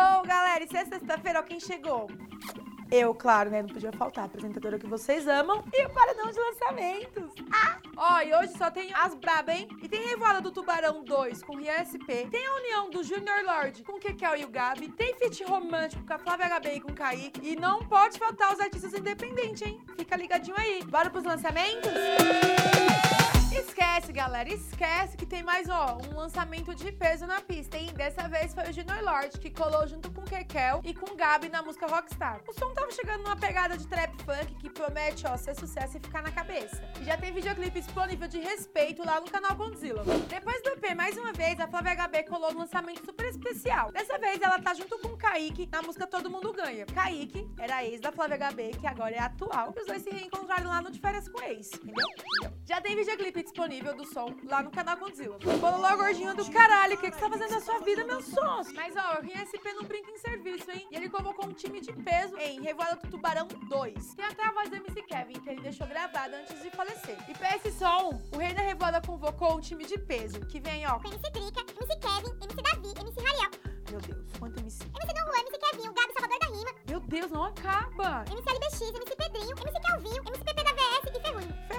Sextou, galera! E é sexta-feira, ó, quem chegou? Eu, claro, né? Não podia faltar. A apresentadora que vocês amam e o paredão de lançamentos. Ah! Ó, e hoje só tem as braba, hein? E tem Revoada do Tubarão 2 com Rian SP. Tem a união do Junior Lord com Kekel e o Gabi. Tem feat romântico com a Flávia HB e com o Kaique. E não pode faltar os artistas independentes, hein? Fica ligadinho aí. Bora pros lançamentos? Esquece, galera, esquece que tem mais, ó, um lançamento de peso na pista, hein? Dessa vez foi o Junior Lord, que colou junto com Kekel e com Gabi na música Rockstar. O som tava chegando numa pegada de trap funk que promete, ó, ser sucesso e ficar na cabeça. E já tem videoclipe disponível de respeito lá no canal Godzilla. Depois do EP, mais uma vez, a Flávia HB colou num lançamento super especial. Dessa vez, ela tá junto com o Kaique na música Todo Mundo Ganha. Kaique era ex da Flávia HB, que agora é atual. E os dois se reencontraram lá no De Férias com Ex, entendeu? Já tem videoclipe disponível do som lá no canal Godzilla. Bololó gordinho do caralho, o que, que você tá fazendo na sua vida, meus sons? Mas ó, o RSP não brinca em serviço, hein? E ele convocou um time de peso em Revoada do Tubarão 2. Tem até a voz do MC Kevin, que ele deixou gravada antes de falecer. E pra esse som, o Rei da Revoada convocou um time de peso, que vem, ó. Com MC Trica, MC Kevin, MC Davi, MC Rariel, Meu Deus, quanto MC. MC Don Juan, MC Kevin, o Gabi Salvador da Rima, Meu Deus, não acaba. MC LBX, MC Pedrinho, MC Calvinho, MC e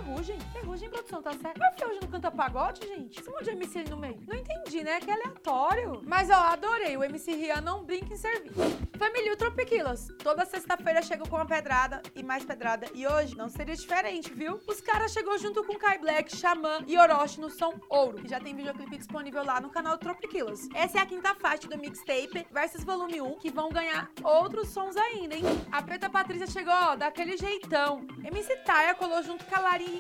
Ferrugem. Ferrugem? Produção, tá certo? Mas Ferrugem não canta pagode, gente? Esse monte de MC ali no meio. Não entendi, né? Que é aleatório. Mas, ó, adorei. O MC Rian não brinca em serviço. Família Tropiquilas. Toda sexta-feira chegam com uma pedrada e mais pedrada. E hoje não seria diferente, viu? Os caras chegou junto com Kai Black, Xamã e Orochi no som Ouro. Que já tem videoclipe disponível lá no canal Tropiquilas. Essa é a quinta faixa do mixtape versus volume 1, que vão ganhar outros sons ainda, hein? A Preta Patrícia chegou, ó, daquele jeitão. MC Taia colou junto com a Larinha.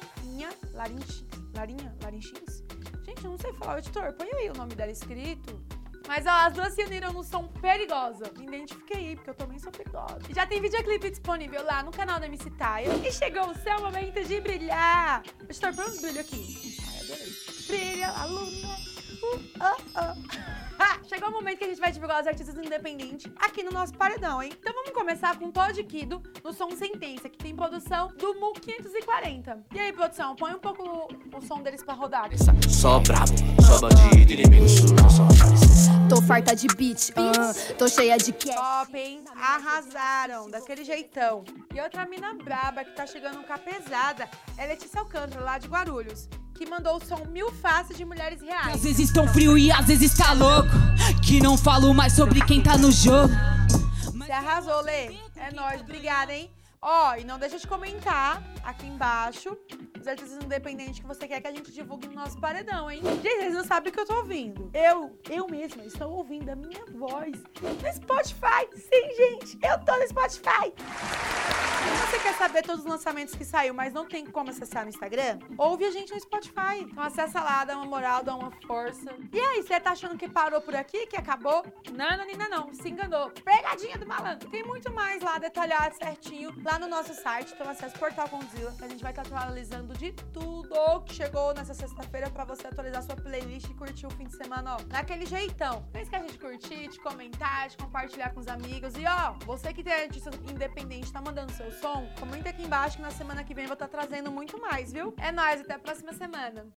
Larinchi, Larinha? Larinchins? Gente, eu não sei falar, editor. Põe aí o nome dela escrito. Mas ó, as duas se uniram no som Perigosa. Me identifiquei porque eu também sou perigosa. Já tem videoclipe disponível lá no canal da MC Taia. E chegou o seu momento de brilhar. Editor, põe uns brilhos aqui. Ai, adorei. Brilha, aluna. Uh, uh, uh. Chegou o momento que a gente vai divulgar os artistas independentes aqui no nosso paredão, hein? Então vamos começar com o Pod Kido no som Sentença, que tem produção do MU 540. E aí, produção, põe um pouco o, o som deles pra rodar. Só brabo, só bandido, inimigo sujo, só. Tô farta de beat, ah, tô cheia de cash. Top, hein? Arrasaram, daquele jeitão. E outra mina braba que tá chegando com a pesada é Letícia Alcântara, lá de Guarulhos, que mandou o som Mil Faces de Mulheres Reais. Às vezes tão frio e às vezes tá louco. Que não falo mais sobre quem tá no jogo. Você arrasou, Lê. É nóis, obrigada, hein? Ó, e não deixa de comentar aqui embaixo os artistas independentes que você quer que a gente divulgue no nosso paredão, hein? Gente, vocês não sabem o que eu tô ouvindo. Eu, eu mesma, estou ouvindo a minha voz no Spotify. Sim, gente, eu tô no Spotify. Se você quer saber todos os lançamentos que saiu, mas não tem como acessar no Instagram, ouve a gente no Spotify. Então acessa lá, dá uma moral, dá uma força. E aí, você tá achando que parou por aqui, que acabou? Não, não, ainda não. Se enganou. Pegadinha do malandro. Tem muito mais lá detalhado certinho lá no nosso site. Então acesse o Portal Condzilla, que a gente vai estar atualizando de tudo que chegou nessa sexta-feira pra você atualizar sua playlist e curtir o fim de semana, ó. Naquele jeitão. Não esquece de curtir, de comentar, de compartilhar com os amigos. E ó, você que tem artista independente, tá mandando seu som, comenta aqui embaixo que na semana que vem eu vou estar trazendo muito mais, viu? É nóis, até a próxima semana.